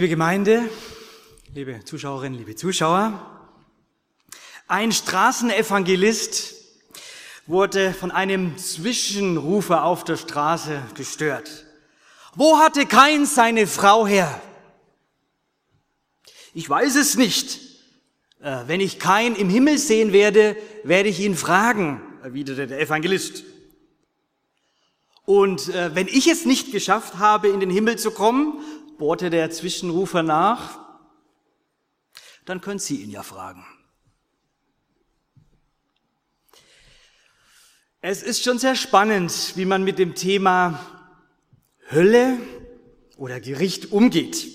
Liebe Gemeinde, liebe Zuschauerinnen, liebe Zuschauer, ein Straßenevangelist wurde von einem Zwischenrufer auf der Straße gestört. Wo hatte kein seine Frau her? Ich weiß es nicht. Äh, wenn ich kein im Himmel sehen werde, werde ich ihn fragen, erwiderte der Evangelist. Und äh, wenn ich es nicht geschafft habe, in den Himmel zu kommen, bohrte der Zwischenrufer nach, dann können Sie ihn ja fragen. Es ist schon sehr spannend, wie man mit dem Thema Hölle oder Gericht umgeht.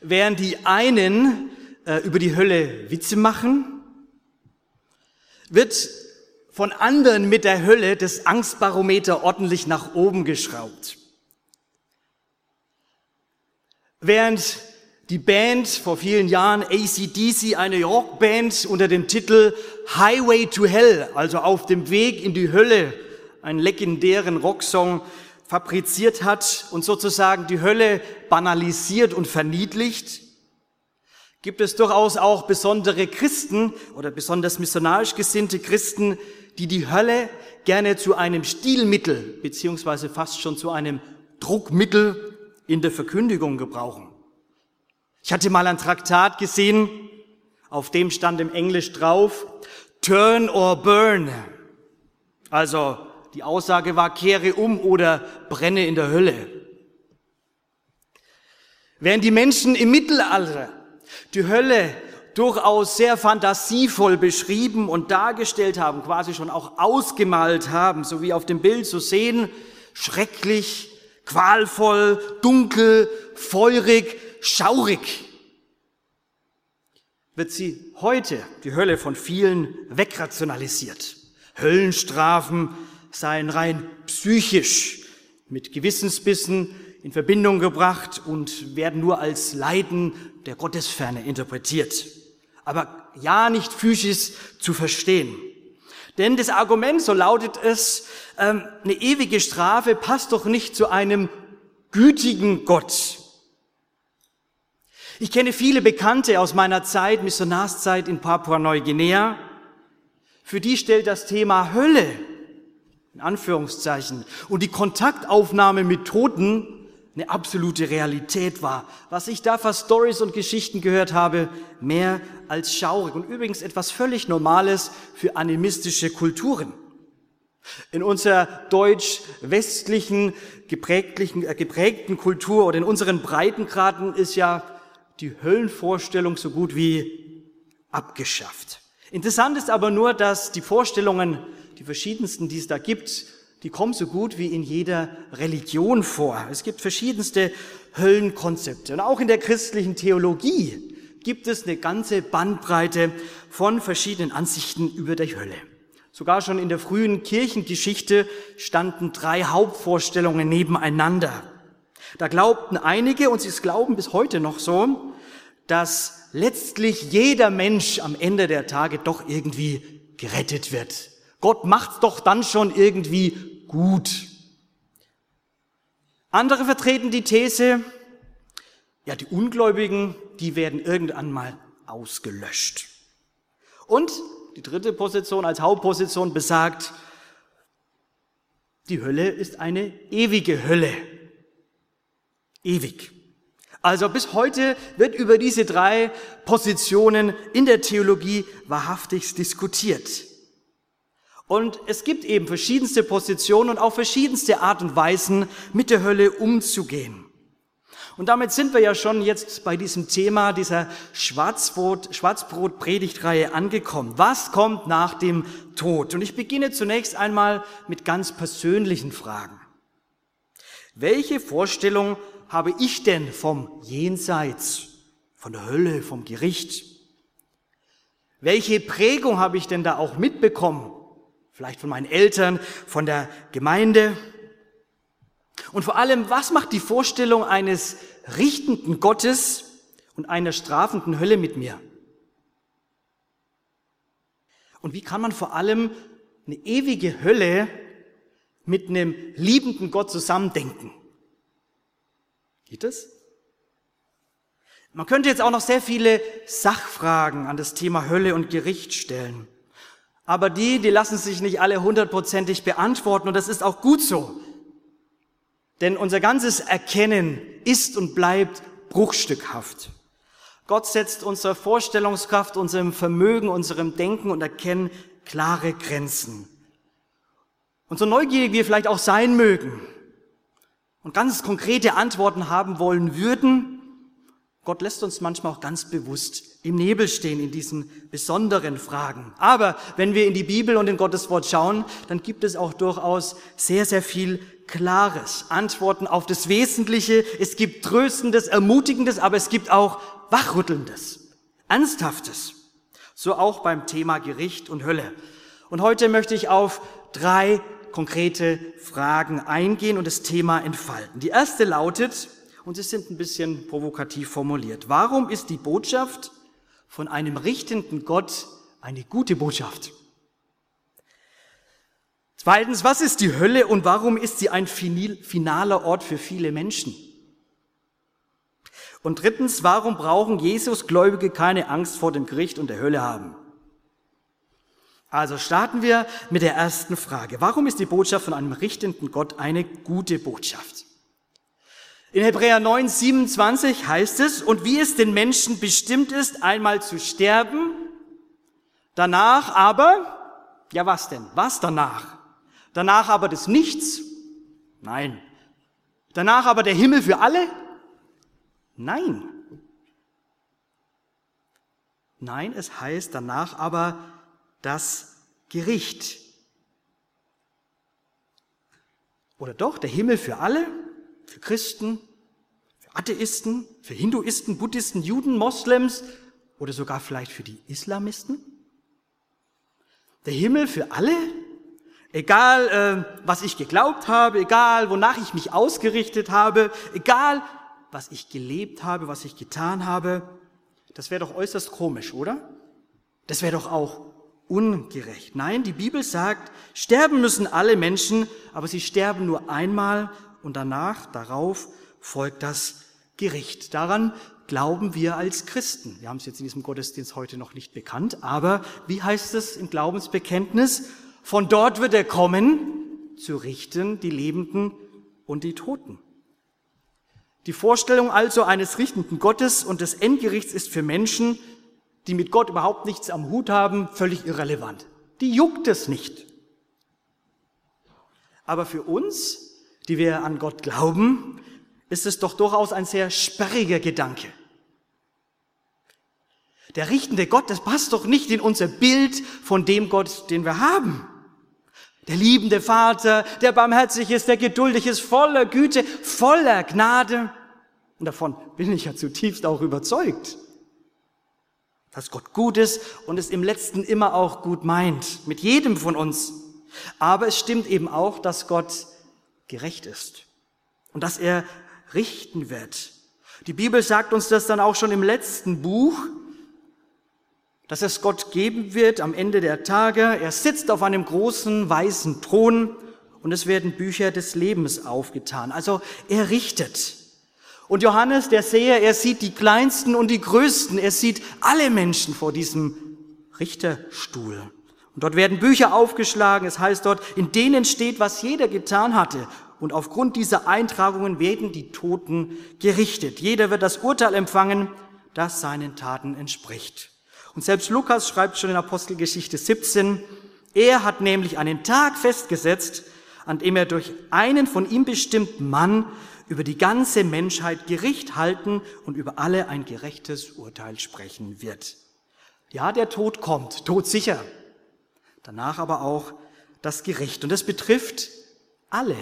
Während die einen äh, über die Hölle Witze machen, wird von anderen mit der Hölle das Angstbarometer ordentlich nach oben geschraubt. Während die Band vor vielen Jahren ACDC, eine Rockband unter dem Titel Highway to Hell, also auf dem Weg in die Hölle, einen legendären Rocksong fabriziert hat und sozusagen die Hölle banalisiert und verniedlicht, gibt es durchaus auch besondere Christen oder besonders missionarisch gesinnte Christen, die die Hölle gerne zu einem Stilmittel beziehungsweise fast schon zu einem Druckmittel in der Verkündigung gebrauchen. Ich hatte mal ein Traktat gesehen, auf dem stand im Englisch drauf, Turn or Burn. Also die Aussage war, kehre um oder brenne in der Hölle. Während die Menschen im Mittelalter die Hölle durchaus sehr fantasievoll beschrieben und dargestellt haben, quasi schon auch ausgemalt haben, so wie auf dem Bild zu sehen, schrecklich, qualvoll, dunkel, feurig, schaurig, wird sie heute, die Hölle, von vielen wegrationalisiert. Höllenstrafen seien rein psychisch mit Gewissensbissen in Verbindung gebracht und werden nur als Leiden der Gottesferne interpretiert. Aber ja nicht physisch zu verstehen. Denn das Argument, so lautet es, ähm, eine ewige Strafe passt doch nicht zu einem gütigen Gott. Ich kenne viele Bekannte aus meiner Zeit, Missionarszeit in Papua-Neuguinea. Für die stellt das Thema Hölle, in Anführungszeichen, und die Kontaktaufnahme mit Toten eine absolute Realität war. Was ich da für Stories und Geschichten gehört habe, mehr als schaurig und übrigens etwas völlig Normales für animistische Kulturen. In unserer deutsch-westlichen äh, geprägten Kultur oder in unseren Breitengraden ist ja die Höllenvorstellung so gut wie abgeschafft. Interessant ist aber nur, dass die Vorstellungen, die verschiedensten, die es da gibt, die kommen so gut wie in jeder Religion vor. Es gibt verschiedenste Höllenkonzepte. Und auch in der christlichen Theologie gibt es eine ganze Bandbreite von verschiedenen Ansichten über die Hölle. Sogar schon in der frühen Kirchengeschichte standen drei Hauptvorstellungen nebeneinander. Da glaubten einige, und sie glauben bis heute noch so, dass letztlich jeder Mensch am Ende der Tage doch irgendwie gerettet wird. Gott macht's doch dann schon irgendwie gut. Andere vertreten die These, ja, die Ungläubigen, die werden irgendwann mal ausgelöscht. Und die dritte Position als Hauptposition besagt, die Hölle ist eine ewige Hölle. Ewig. Also bis heute wird über diese drei Positionen in der Theologie wahrhaftig diskutiert. Und es gibt eben verschiedenste Positionen und auch verschiedenste Art und Weisen, mit der Hölle umzugehen. Und damit sind wir ja schon jetzt bei diesem Thema dieser Schwarzbrot, Schwarzbrot-Predigtreihe angekommen. Was kommt nach dem Tod? Und ich beginne zunächst einmal mit ganz persönlichen Fragen. Welche Vorstellung habe ich denn vom Jenseits, von der Hölle, vom Gericht? Welche Prägung habe ich denn da auch mitbekommen? Vielleicht von meinen Eltern, von der Gemeinde? Und vor allem, was macht die Vorstellung eines richtenden Gottes und einer strafenden Hölle mit mir? Und wie kann man vor allem eine ewige Hölle mit einem liebenden Gott zusammendenken? Geht das? Man könnte jetzt auch noch sehr viele Sachfragen an das Thema Hölle und Gericht stellen. Aber die, die lassen sich nicht alle hundertprozentig beantworten und das ist auch gut so. Denn unser ganzes Erkennen ist und bleibt bruchstückhaft. Gott setzt unserer Vorstellungskraft, unserem Vermögen, unserem Denken und Erkennen klare Grenzen. Und so neugierig wir vielleicht auch sein mögen und ganz konkrete Antworten haben wollen würden, Gott lässt uns manchmal auch ganz bewusst im Nebel stehen in diesen besonderen Fragen. Aber wenn wir in die Bibel und in Gottes Wort schauen, dann gibt es auch durchaus sehr, sehr viel Klares, Antworten auf das Wesentliche. Es gibt Tröstendes, Ermutigendes, aber es gibt auch Wachrüttelndes, Ernsthaftes. So auch beim Thema Gericht und Hölle. Und heute möchte ich auf drei konkrete Fragen eingehen und das Thema entfalten. Die erste lautet, und sie sind ein bisschen provokativ formuliert. Warum ist die Botschaft von einem richtenden Gott eine gute Botschaft? Zweitens, was ist die Hölle und warum ist sie ein finaler Ort für viele Menschen? Und drittens, warum brauchen Jesus-Gläubige keine Angst vor dem Gericht und der Hölle haben? Also starten wir mit der ersten Frage. Warum ist die Botschaft von einem richtenden Gott eine gute Botschaft? In Hebräer 9, 27 heißt es, und wie es den Menschen bestimmt ist, einmal zu sterben, danach aber, ja was denn, was danach? Danach aber des Nichts? Nein. Danach aber der Himmel für alle? Nein. Nein, es heißt danach aber das Gericht. Oder doch, der Himmel für alle? Für Christen, für Atheisten, für Hinduisten, Buddhisten, Juden, Moslems oder sogar vielleicht für die Islamisten? Der Himmel für alle? Egal, äh, was ich geglaubt habe, egal, wonach ich mich ausgerichtet habe, egal, was ich gelebt habe, was ich getan habe, das wäre doch äußerst komisch, oder? Das wäre doch auch ungerecht. Nein, die Bibel sagt, sterben müssen alle Menschen, aber sie sterben nur einmal und danach, darauf folgt das Gericht. Daran glauben wir als Christen. Wir haben es jetzt in diesem Gottesdienst heute noch nicht bekannt, aber wie heißt es im Glaubensbekenntnis? Von dort wird er kommen, zu richten die Lebenden und die Toten. Die Vorstellung also eines richtenden Gottes und des Endgerichts ist für Menschen, die mit Gott überhaupt nichts am Hut haben, völlig irrelevant. Die juckt es nicht. Aber für uns die wir an Gott glauben, ist es doch durchaus ein sehr sperriger Gedanke. Der richtende Gott, das passt doch nicht in unser Bild von dem Gott, den wir haben. Der liebende Vater, der barmherzig ist, der geduldig ist, voller Güte, voller Gnade. Und davon bin ich ja zutiefst auch überzeugt. Dass Gott gut ist und es im letzten immer auch gut meint. Mit jedem von uns. Aber es stimmt eben auch, dass Gott gerecht ist und dass er richten wird. Die Bibel sagt uns das dann auch schon im letzten Buch, dass es Gott geben wird am Ende der Tage. Er sitzt auf einem großen weißen Thron und es werden Bücher des Lebens aufgetan. Also er richtet. Und Johannes, der Seher, er sieht die Kleinsten und die Größten. Er sieht alle Menschen vor diesem Richterstuhl. Und dort werden Bücher aufgeschlagen. Es heißt dort, in denen steht, was jeder getan hatte. Und aufgrund dieser Eintragungen werden die Toten gerichtet. Jeder wird das Urteil empfangen, das seinen Taten entspricht. Und selbst Lukas schreibt schon in Apostelgeschichte 17, er hat nämlich einen Tag festgesetzt, an dem er durch einen von ihm bestimmten Mann über die ganze Menschheit Gericht halten und über alle ein gerechtes Urteil sprechen wird. Ja, der Tod kommt, todsicher danach aber auch das Gericht. Und das betrifft alle,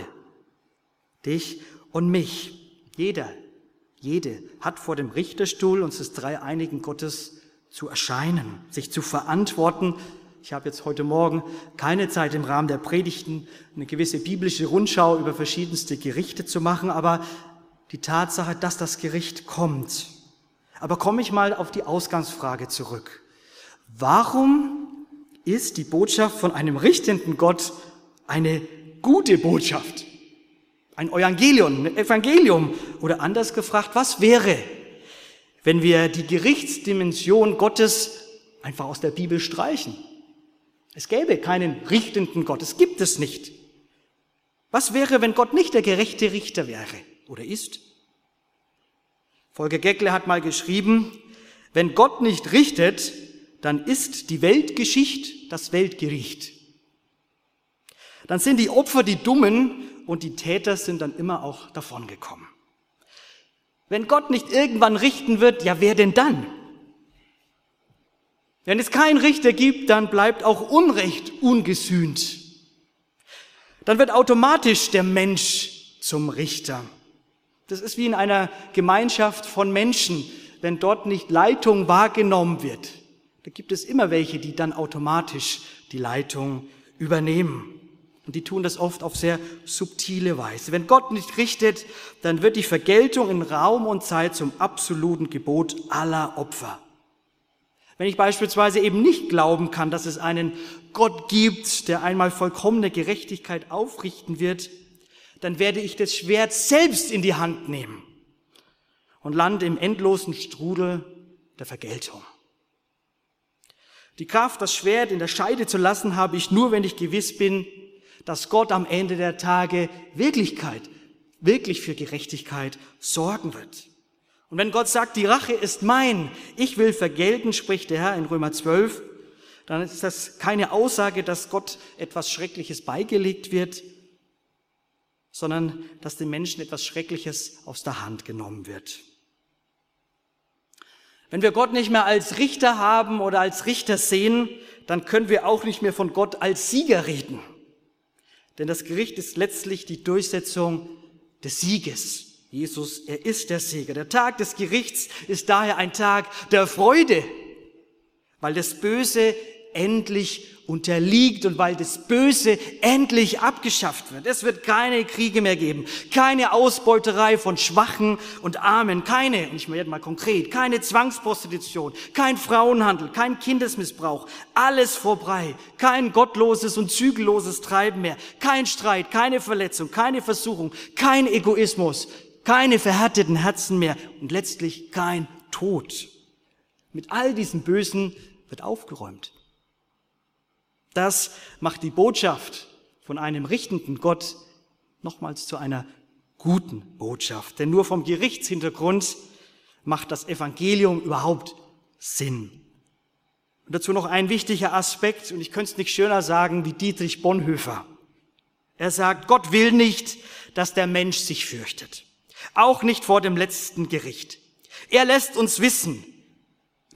dich und mich. Jeder, jede hat vor dem Richterstuhl unseres dreieinigen Gottes zu erscheinen, sich zu verantworten. Ich habe jetzt heute Morgen keine Zeit im Rahmen der Predigten eine gewisse biblische Rundschau über verschiedenste Gerichte zu machen, aber die Tatsache, dass das Gericht kommt. Aber komme ich mal auf die Ausgangsfrage zurück. Warum ist die Botschaft von einem richtenden Gott eine gute Botschaft? Ein Evangelium, ein Evangelium. Oder anders gefragt, was wäre, wenn wir die Gerichtsdimension Gottes einfach aus der Bibel streichen? Es gäbe keinen richtenden Gott, es gibt es nicht. Was wäre, wenn Gott nicht der gerechte Richter wäre oder ist? Volker Geckle hat mal geschrieben, wenn Gott nicht richtet, dann ist die Weltgeschichte das Weltgericht. Dann sind die Opfer die Dummen und die Täter sind dann immer auch davongekommen. Wenn Gott nicht irgendwann richten wird, ja, wer denn dann? Wenn es keinen Richter gibt, dann bleibt auch Unrecht ungesühnt. Dann wird automatisch der Mensch zum Richter. Das ist wie in einer Gemeinschaft von Menschen, wenn dort nicht Leitung wahrgenommen wird. Da gibt es immer welche, die dann automatisch die Leitung übernehmen. Und die tun das oft auf sehr subtile Weise. Wenn Gott nicht richtet, dann wird die Vergeltung in Raum und Zeit zum absoluten Gebot aller Opfer. Wenn ich beispielsweise eben nicht glauben kann, dass es einen Gott gibt, der einmal vollkommene Gerechtigkeit aufrichten wird, dann werde ich das Schwert selbst in die Hand nehmen und lande im endlosen Strudel der Vergeltung. Die Kraft, das Schwert in der Scheide zu lassen, habe ich nur, wenn ich gewiss bin, dass Gott am Ende der Tage Wirklichkeit, wirklich für Gerechtigkeit sorgen wird. Und wenn Gott sagt, die Rache ist mein, ich will vergelten, spricht der Herr in Römer 12, dann ist das keine Aussage, dass Gott etwas Schreckliches beigelegt wird, sondern dass dem Menschen etwas Schreckliches aus der Hand genommen wird. Wenn wir Gott nicht mehr als Richter haben oder als Richter sehen, dann können wir auch nicht mehr von Gott als Sieger reden. Denn das Gericht ist letztlich die Durchsetzung des Sieges. Jesus, er ist der Sieger. Der Tag des Gerichts ist daher ein Tag der Freude, weil das Böse endlich unterliegt und weil das Böse endlich abgeschafft wird. Es wird keine Kriege mehr geben, keine Ausbeuterei von Schwachen und Armen, keine, und ich werde mal konkret, keine Zwangsprostitution, kein Frauenhandel, kein Kindesmissbrauch, alles vorbei, kein gottloses und zügelloses Treiben mehr, kein Streit, keine Verletzung, keine Versuchung, kein Egoismus, keine verhärteten Herzen mehr und letztlich kein Tod. Mit all diesem Bösen wird aufgeräumt. Das macht die Botschaft von einem richtenden Gott nochmals zu einer guten Botschaft. Denn nur vom Gerichtshintergrund macht das Evangelium überhaupt Sinn. Und dazu noch ein wichtiger Aspekt, und ich könnte es nicht schöner sagen wie Dietrich Bonhoeffer. Er sagt, Gott will nicht, dass der Mensch sich fürchtet. Auch nicht vor dem letzten Gericht. Er lässt uns wissen,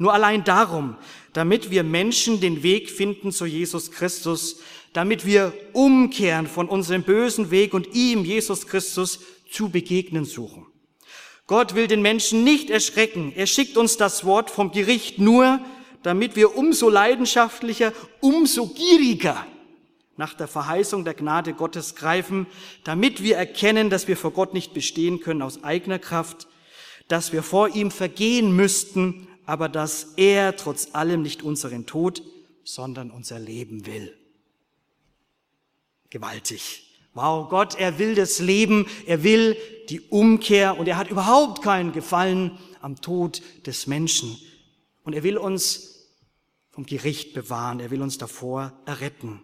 nur allein darum, damit wir Menschen den Weg finden zu Jesus Christus, damit wir umkehren von unserem bösen Weg und ihm, Jesus Christus, zu begegnen suchen. Gott will den Menschen nicht erschrecken. Er schickt uns das Wort vom Gericht nur, damit wir umso leidenschaftlicher, umso gieriger nach der Verheißung der Gnade Gottes greifen, damit wir erkennen, dass wir vor Gott nicht bestehen können aus eigener Kraft, dass wir vor ihm vergehen müssten aber dass er trotz allem nicht unseren Tod, sondern unser Leben will. Gewaltig. Wow, Gott, er will das Leben, er will die Umkehr und er hat überhaupt keinen Gefallen am Tod des Menschen. Und er will uns vom Gericht bewahren, er will uns davor erretten.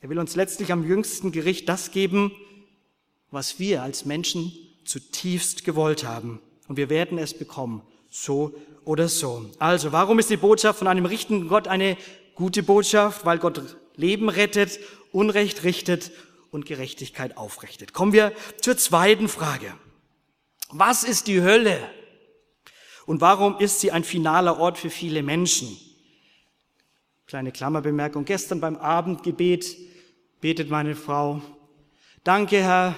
Er will uns letztlich am jüngsten Gericht das geben, was wir als Menschen zutiefst gewollt haben. Und wir werden es bekommen so oder so. Also, warum ist die Botschaft von einem richtenden Gott eine gute Botschaft? Weil Gott Leben rettet, Unrecht richtet und Gerechtigkeit aufrichtet. Kommen wir zur zweiten Frage. Was ist die Hölle? Und warum ist sie ein finaler Ort für viele Menschen? Kleine Klammerbemerkung. Gestern beim Abendgebet betet meine Frau, danke Herr,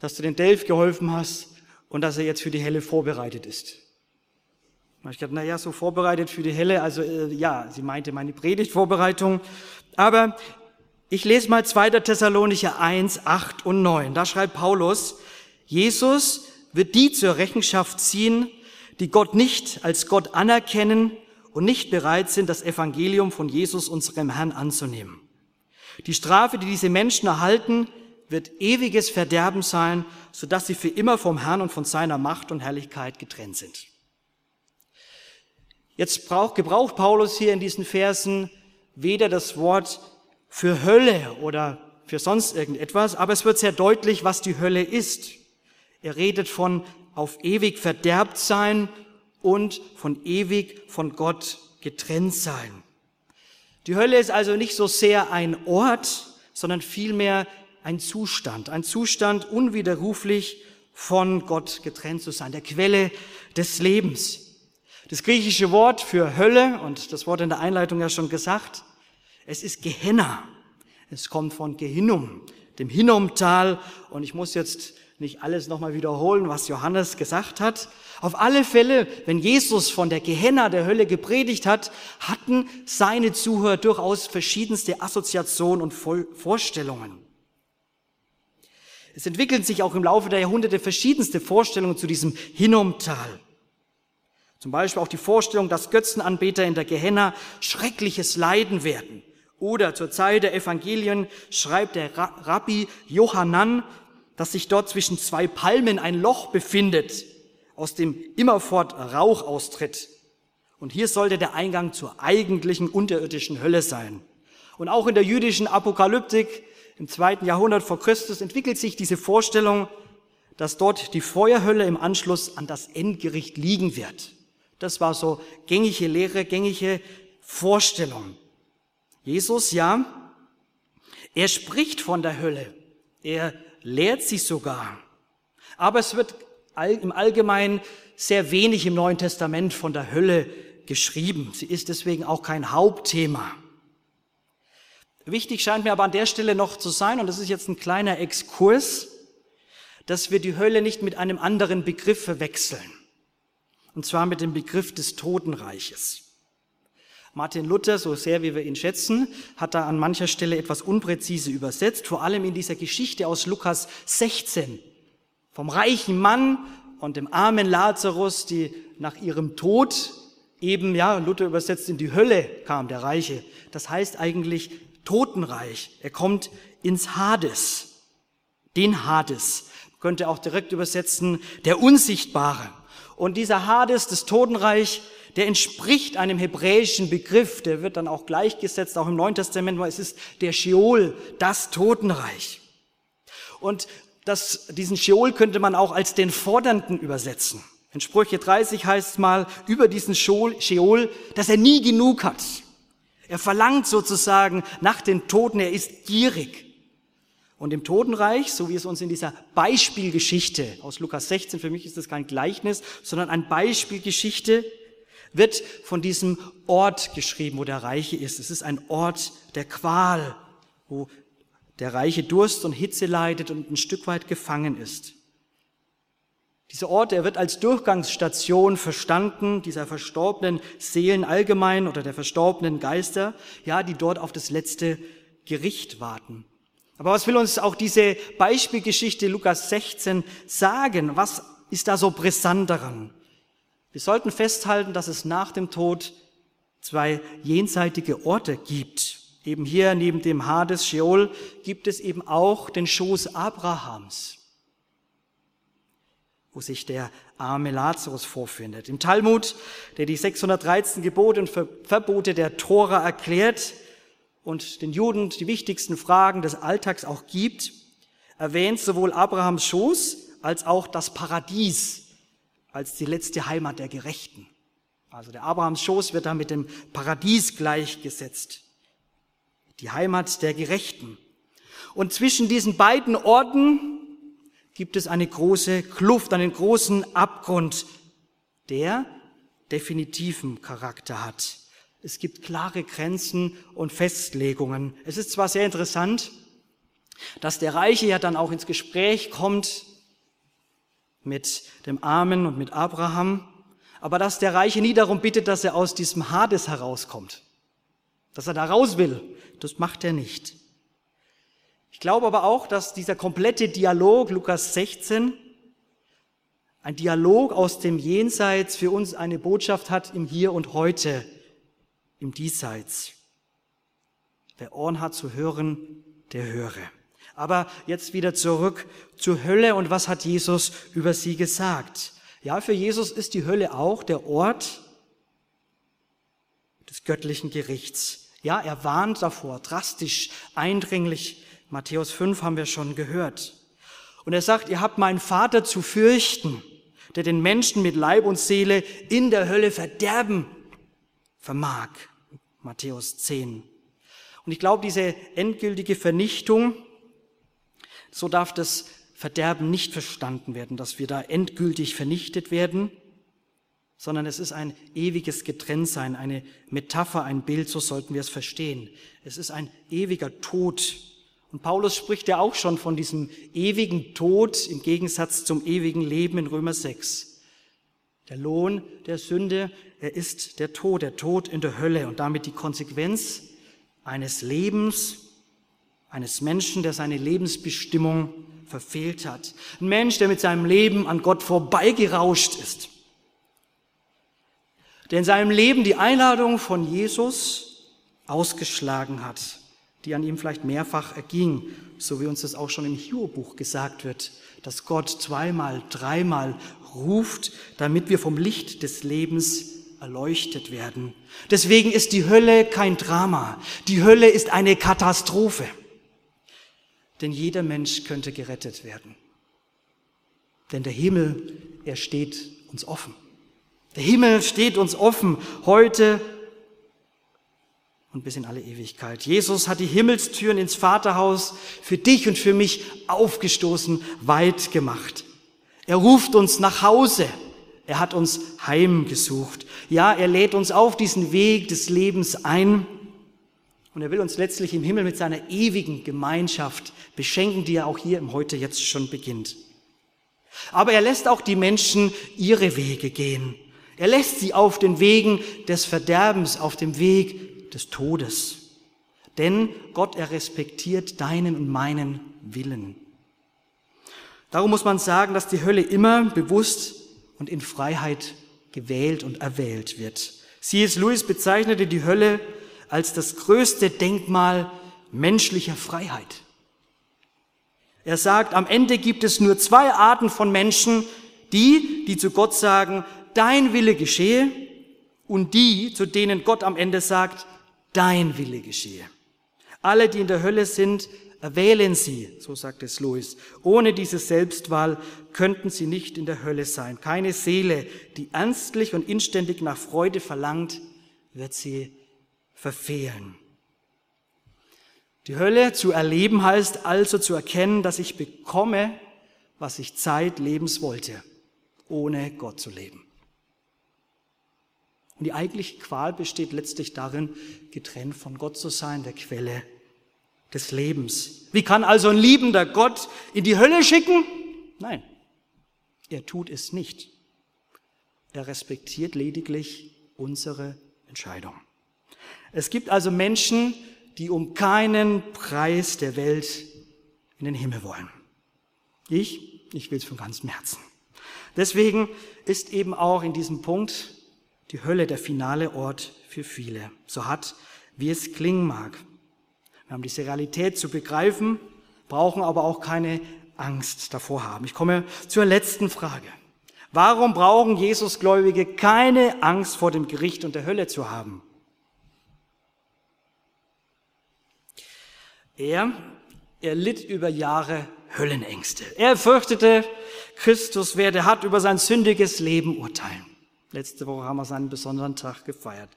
dass du den Delf geholfen hast und dass er jetzt für die Helle vorbereitet ist. Ich dachte, na ja, so vorbereitet für die Helle, also äh, ja, sie meinte meine Predigtvorbereitung. Aber ich lese mal 2. Thessalonicher 1, 8 und 9. Da schreibt Paulus, Jesus wird die zur Rechenschaft ziehen, die Gott nicht als Gott anerkennen und nicht bereit sind, das Evangelium von Jesus, unserem Herrn, anzunehmen. Die Strafe, die diese Menschen erhalten, wird ewiges Verderben sein, sodass sie für immer vom Herrn und von seiner Macht und Herrlichkeit getrennt sind. Jetzt braucht, gebraucht Paulus hier in diesen Versen weder das Wort für Hölle oder für sonst irgendetwas, aber es wird sehr deutlich, was die Hölle ist. Er redet von auf ewig verderbt sein und von ewig von Gott getrennt sein. Die Hölle ist also nicht so sehr ein Ort, sondern vielmehr ein Zustand, ein Zustand unwiderruflich von Gott getrennt zu sein, der Quelle des Lebens. Das griechische Wort für Hölle, und das Wort in der Einleitung ja schon gesagt, es ist Gehenna. Es kommt von Gehinnum, dem Hinnomtal. Und ich muss jetzt nicht alles nochmal wiederholen, was Johannes gesagt hat. Auf alle Fälle, wenn Jesus von der Gehenna der Hölle gepredigt hat, hatten seine Zuhörer durchaus verschiedenste Assoziationen und Vorstellungen. Es entwickeln sich auch im Laufe der Jahrhunderte verschiedenste Vorstellungen zu diesem Hinnomtal. Zum Beispiel auch die Vorstellung, dass Götzenanbeter in der Gehenna schreckliches Leiden werden. Oder zur Zeit der Evangelien schreibt der Rabbi Johannan, dass sich dort zwischen zwei Palmen ein Loch befindet, aus dem immerfort Rauch austritt. Und hier sollte der Eingang zur eigentlichen unterirdischen Hölle sein. Und auch in der jüdischen Apokalyptik im zweiten Jahrhundert vor Christus entwickelt sich diese Vorstellung, dass dort die Feuerhölle im Anschluss an das Endgericht liegen wird. Das war so gängige Lehre, gängige Vorstellung. Jesus, ja, er spricht von der Hölle. Er lehrt sie sogar. Aber es wird im Allgemeinen sehr wenig im Neuen Testament von der Hölle geschrieben. Sie ist deswegen auch kein Hauptthema. Wichtig scheint mir aber an der Stelle noch zu sein, und das ist jetzt ein kleiner Exkurs, dass wir die Hölle nicht mit einem anderen Begriff verwechseln. Und zwar mit dem Begriff des Totenreiches. Martin Luther, so sehr wie wir ihn schätzen, hat da an mancher Stelle etwas unpräzise übersetzt, vor allem in dieser Geschichte aus Lukas 16 vom reichen Mann und dem armen Lazarus, die nach ihrem Tod eben, ja, Luther übersetzt in die Hölle kam, der Reiche. Das heißt eigentlich Totenreich. Er kommt ins Hades. Den Hades. könnte auch direkt übersetzen, der Unsichtbare. Und dieser Hades, das Totenreich, der entspricht einem hebräischen Begriff, der wird dann auch gleichgesetzt, auch im Neuen Testament, weil es ist der Sheol, das Totenreich. Und das, diesen Sheol könnte man auch als den Fordernden übersetzen. In Sprüche 30 heißt es mal über diesen Sheol, dass er nie genug hat. Er verlangt sozusagen nach den Toten, er ist gierig. Und im Totenreich, so wie es uns in dieser Beispielgeschichte aus Lukas 16, für mich ist das kein Gleichnis, sondern eine Beispielgeschichte, wird von diesem Ort geschrieben, wo der Reiche ist. Es ist ein Ort der Qual, wo der Reiche Durst und Hitze leidet und ein Stück weit gefangen ist. Dieser Ort, er wird als Durchgangsstation verstanden, dieser verstorbenen Seelen allgemein oder der verstorbenen Geister, ja, die dort auf das letzte Gericht warten. Aber was will uns auch diese Beispielgeschichte Lukas 16 sagen? Was ist da so brisant daran? Wir sollten festhalten, dass es nach dem Tod zwei jenseitige Orte gibt. Eben hier neben dem Hades Sheol gibt es eben auch den Schoß Abrahams wo sich der arme Lazarus vorfindet. Im Talmud, der die 613 Gebote und Verbote der Tora erklärt und den Juden die wichtigsten Fragen des Alltags auch gibt, erwähnt sowohl Abrahams Schoß als auch das Paradies als die letzte Heimat der Gerechten. Also der Abrahams Schoß wird da mit dem Paradies gleichgesetzt. Die Heimat der Gerechten. Und zwischen diesen beiden Orten gibt es eine große Kluft, einen großen Abgrund, der definitiven Charakter hat. Es gibt klare Grenzen und Festlegungen. Es ist zwar sehr interessant, dass der Reiche ja dann auch ins Gespräch kommt mit dem Armen und mit Abraham, aber dass der Reiche nie darum bittet, dass er aus diesem Hades herauskommt, dass er da raus will. Das macht er nicht. Ich glaube aber auch, dass dieser komplette Dialog, Lukas 16, ein Dialog aus dem Jenseits für uns eine Botschaft hat im Hier und Heute, im Diesseits. Wer Ohren hat zu hören, der höre. Aber jetzt wieder zurück zur Hölle und was hat Jesus über sie gesagt? Ja, für Jesus ist die Hölle auch der Ort des göttlichen Gerichts. Ja, er warnt davor, drastisch, eindringlich. Matthäus 5 haben wir schon gehört. Und er sagt, ihr habt meinen Vater zu fürchten, der den Menschen mit Leib und Seele in der Hölle verderben vermag. Matthäus 10. Und ich glaube, diese endgültige Vernichtung, so darf das Verderben nicht verstanden werden, dass wir da endgültig vernichtet werden, sondern es ist ein ewiges Getrenntsein, eine Metapher, ein Bild, so sollten wir es verstehen. Es ist ein ewiger Tod. Und Paulus spricht ja auch schon von diesem ewigen Tod im Gegensatz zum ewigen Leben in Römer 6. Der Lohn der Sünde, er ist der Tod, der Tod in der Hölle und damit die Konsequenz eines Lebens, eines Menschen, der seine Lebensbestimmung verfehlt hat. Ein Mensch, der mit seinem Leben an Gott vorbeigerauscht ist. Der in seinem Leben die Einladung von Jesus ausgeschlagen hat, die an ihm vielleicht mehrfach erging, so wie uns das auch schon im Hiob-Buch gesagt wird, dass Gott zweimal, dreimal ruft, damit wir vom Licht des Lebens erleuchtet werden. Deswegen ist die Hölle kein Drama. Die Hölle ist eine Katastrophe. Denn jeder Mensch könnte gerettet werden. Denn der Himmel, er steht uns offen. Der Himmel steht uns offen heute und bis in alle Ewigkeit. Jesus hat die Himmelstüren ins Vaterhaus für dich und für mich aufgestoßen, weit gemacht. Er ruft uns nach Hause. Er hat uns heimgesucht. Ja, er lädt uns auf diesen Weg des Lebens ein. Und er will uns letztlich im Himmel mit seiner ewigen Gemeinschaft beschenken, die er auch hier im Heute jetzt schon beginnt. Aber er lässt auch die Menschen ihre Wege gehen. Er lässt sie auf den Wegen des Verderbens, auf dem Weg des Todes. Denn Gott, er respektiert deinen und meinen Willen. Darum muss man sagen, dass die Hölle immer bewusst und in Freiheit gewählt und erwählt wird. C.S. Lewis bezeichnete die Hölle als das größte Denkmal menschlicher Freiheit. Er sagt, am Ende gibt es nur zwei Arten von Menschen, die, die zu Gott sagen, dein Wille geschehe, und die, zu denen Gott am Ende sagt, dein Wille geschehe. Alle, die in der Hölle sind, Erwählen Sie, so sagt es Louis. Ohne diese Selbstwahl könnten Sie nicht in der Hölle sein. Keine Seele, die ernstlich und inständig nach Freude verlangt, wird sie verfehlen. Die Hölle zu erleben heißt also zu erkennen, dass ich bekomme, was ich zeitlebens wollte, ohne Gott zu leben. Und die eigentliche Qual besteht letztlich darin, getrennt von Gott zu sein, der Quelle des Lebens. Wie kann also ein liebender Gott in die Hölle schicken? Nein, er tut es nicht. Er respektiert lediglich unsere Entscheidung. Es gibt also Menschen, die um keinen Preis der Welt in den Himmel wollen. Ich, ich will es von ganzem Herzen. Deswegen ist eben auch in diesem Punkt die Hölle der finale Ort für viele. So hat, wie es klingen mag. Wir haben diese Realität zu begreifen, brauchen aber auch keine Angst davor haben. Ich komme zur letzten Frage. Warum brauchen Jesusgläubige keine Angst vor dem Gericht und der Hölle zu haben? Er, er litt über Jahre Höllenängste. Er fürchtete, Christus werde hart über sein sündiges Leben urteilen. Letzte Woche haben wir seinen besonderen Tag gefeiert.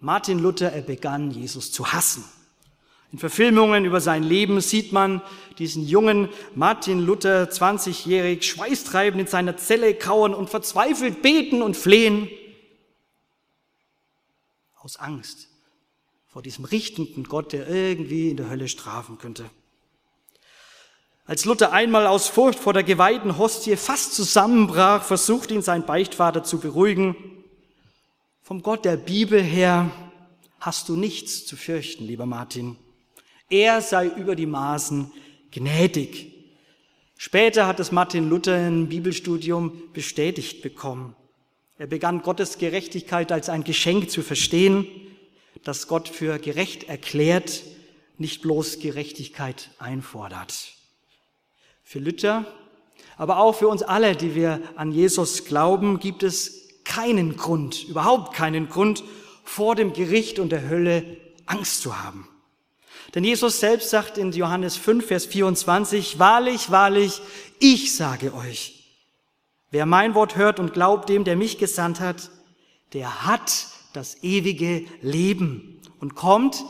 Martin Luther, er begann Jesus zu hassen. In Verfilmungen über sein Leben sieht man diesen jungen Martin Luther, 20-jährig, schweißtreibend in seiner Zelle kauern und verzweifelt beten und flehen. Aus Angst vor diesem richtenden Gott, der irgendwie in der Hölle strafen könnte. Als Luther einmal aus Furcht vor der geweihten Hostie fast zusammenbrach, versucht ihn sein Beichtvater zu beruhigen. Vom Gott der Bibel her hast du nichts zu fürchten, lieber Martin. Er sei über die Maßen gnädig. Später hat es Martin Luther im Bibelstudium bestätigt bekommen. Er begann Gottes Gerechtigkeit als ein Geschenk zu verstehen, das Gott für gerecht erklärt, nicht bloß Gerechtigkeit einfordert für Luther, aber auch für uns alle, die wir an Jesus glauben, gibt es keinen Grund, überhaupt keinen Grund, vor dem Gericht und der Hölle Angst zu haben. Denn Jesus selbst sagt in Johannes 5, Vers 24, Wahrlich, wahrlich, ich sage euch, wer mein Wort hört und glaubt dem, der mich gesandt hat, der hat das ewige Leben und kommt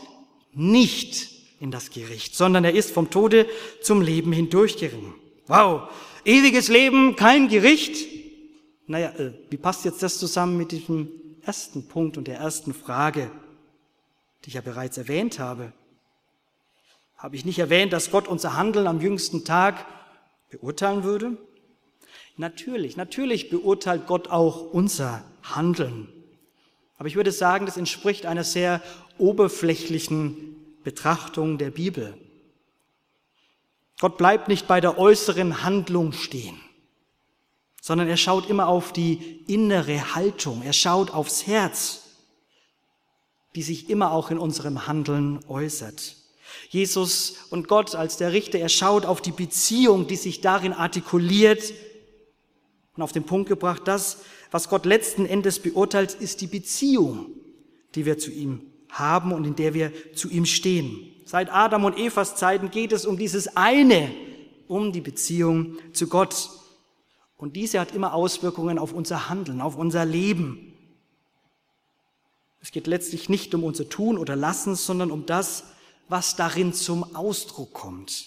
nicht in das Gericht, sondern er ist vom Tode zum Leben hindurchgeringen. Wow, ewiges Leben, kein Gericht. Naja, äh, wie passt jetzt das zusammen mit diesem ersten Punkt und der ersten Frage, die ich ja bereits erwähnt habe? Habe ich nicht erwähnt, dass Gott unser Handeln am jüngsten Tag beurteilen würde? Natürlich, natürlich beurteilt Gott auch unser Handeln. Aber ich würde sagen, das entspricht einer sehr oberflächlichen Betrachtung der Bibel. Gott bleibt nicht bei der äußeren Handlung stehen, sondern er schaut immer auf die innere Haltung, er schaut aufs Herz, die sich immer auch in unserem Handeln äußert. Jesus und Gott als der Richter, er schaut auf die Beziehung, die sich darin artikuliert und auf den Punkt gebracht, das, was Gott letzten Endes beurteilt, ist die Beziehung, die wir zu ihm haben und in der wir zu ihm stehen. Seit Adam und Evas Zeiten geht es um dieses eine, um die Beziehung zu Gott. Und diese hat immer Auswirkungen auf unser Handeln, auf unser Leben. Es geht letztlich nicht um unser Tun oder Lassen, sondern um das, was darin zum Ausdruck kommt.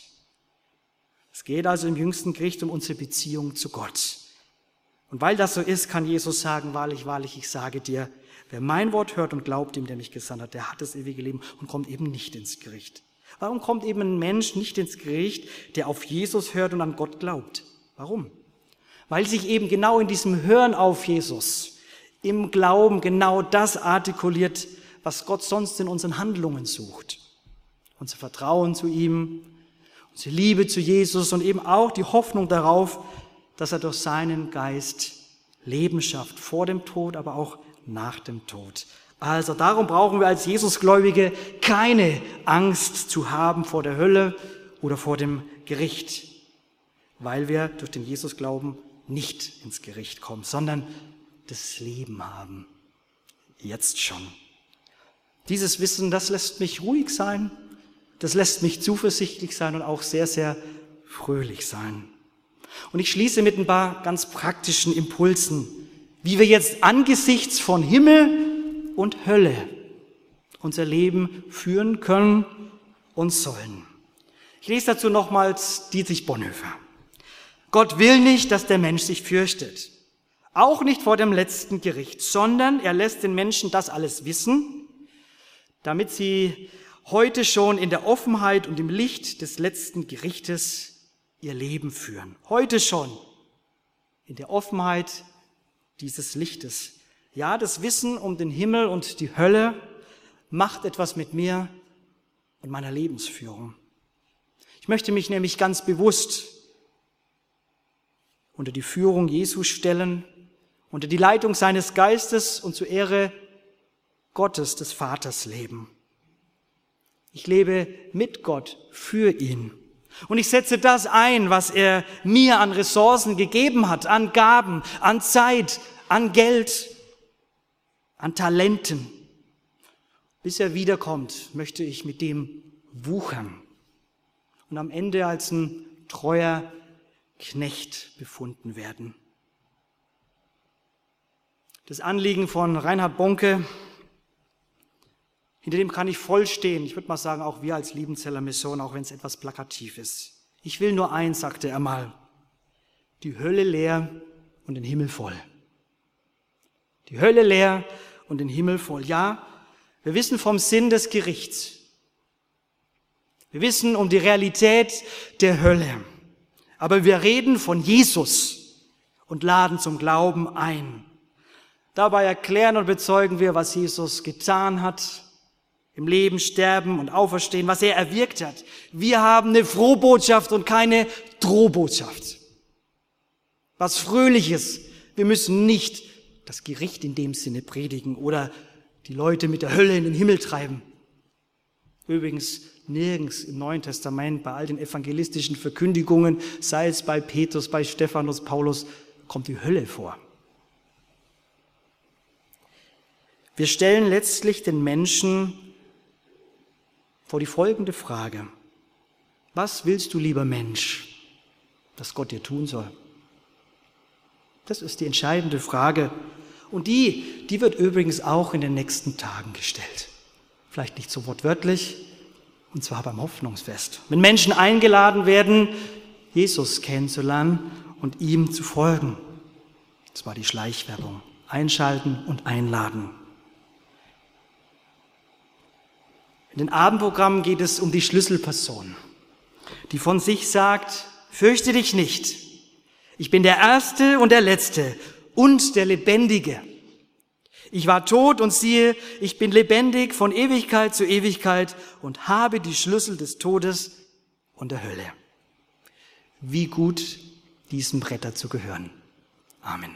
Es geht also im jüngsten Gericht um unsere Beziehung zu Gott. Und weil das so ist, kann Jesus sagen, wahrlich, wahrlich, ich sage dir, Wer mein Wort hört und glaubt dem, der mich gesandt hat, der hat das ewige Leben und kommt eben nicht ins Gericht. Warum kommt eben ein Mensch nicht ins Gericht, der auf Jesus hört und an Gott glaubt? Warum? Weil sich eben genau in diesem Hören auf Jesus, im Glauben genau das artikuliert, was Gott sonst in unseren Handlungen sucht. Unser Vertrauen zu ihm, unsere Liebe zu Jesus und eben auch die Hoffnung darauf, dass er durch seinen Geist Leben schafft, vor dem Tod, aber auch nach dem Tod. Also darum brauchen wir als Jesusgläubige keine Angst zu haben vor der Hölle oder vor dem Gericht, weil wir durch den Jesusglauben nicht ins Gericht kommen, sondern das Leben haben. Jetzt schon. Dieses Wissen, das lässt mich ruhig sein, das lässt mich zuversichtlich sein und auch sehr, sehr fröhlich sein. Und ich schließe mit ein paar ganz praktischen Impulsen wie wir jetzt angesichts von Himmel und Hölle unser Leben führen können und sollen. Ich lese dazu nochmals Dietrich Bonhoeffer. Gott will nicht, dass der Mensch sich fürchtet. Auch nicht vor dem letzten Gericht, sondern er lässt den Menschen das alles wissen, damit sie heute schon in der Offenheit und im Licht des letzten Gerichtes ihr Leben führen. Heute schon in der Offenheit dieses Lichtes. Ja, das Wissen um den Himmel und die Hölle macht etwas mit mir und meiner Lebensführung. Ich möchte mich nämlich ganz bewusst unter die Führung Jesu stellen, unter die Leitung seines Geistes und zur Ehre Gottes des Vaters leben. Ich lebe mit Gott für ihn. Und ich setze das ein, was er mir an Ressourcen gegeben hat, an Gaben, an Zeit, an Geld, an Talenten. Bis er wiederkommt, möchte ich mit dem wuchern und am Ende als ein treuer Knecht befunden werden. Das Anliegen von Reinhard Bonke, hinter dem kann ich voll stehen. Ich würde mal sagen, auch wir als Liebenzeller Mission, auch wenn es etwas plakativ ist. Ich will nur eins, sagte er mal. Die Hölle leer und den Himmel voll. Die Hölle leer und den Himmel voll. Ja, wir wissen vom Sinn des Gerichts. Wir wissen um die Realität der Hölle. Aber wir reden von Jesus und laden zum Glauben ein. Dabei erklären und bezeugen wir, was Jesus getan hat, im Leben sterben und auferstehen, was er erwirkt hat. Wir haben eine Frohbotschaft und keine Drohbotschaft. Was Fröhliches. Wir müssen nicht das Gericht in dem Sinne predigen oder die Leute mit der Hölle in den Himmel treiben. Übrigens, nirgends im Neuen Testament, bei all den evangelistischen Verkündigungen, sei es bei Petrus, bei Stephanus, Paulus, kommt die Hölle vor. Wir stellen letztlich den Menschen vor die folgende Frage. Was willst du, lieber Mensch, dass Gott dir tun soll? Das ist die entscheidende Frage. Und die, die wird übrigens auch in den nächsten Tagen gestellt. Vielleicht nicht so wortwörtlich, und zwar beim Hoffnungsfest. Wenn Menschen eingeladen werden, Jesus kennenzulernen und ihm zu folgen. Das war die Schleichwerbung. Einschalten und einladen. In den Abendprogrammen geht es um die Schlüsselperson, die von sich sagt, fürchte dich nicht. Ich bin der Erste und der Letzte und der Lebendige. Ich war tot und siehe, ich bin lebendig von Ewigkeit zu Ewigkeit und habe die Schlüssel des Todes und der Hölle. Wie gut, diesem Bretter zu gehören. Amen.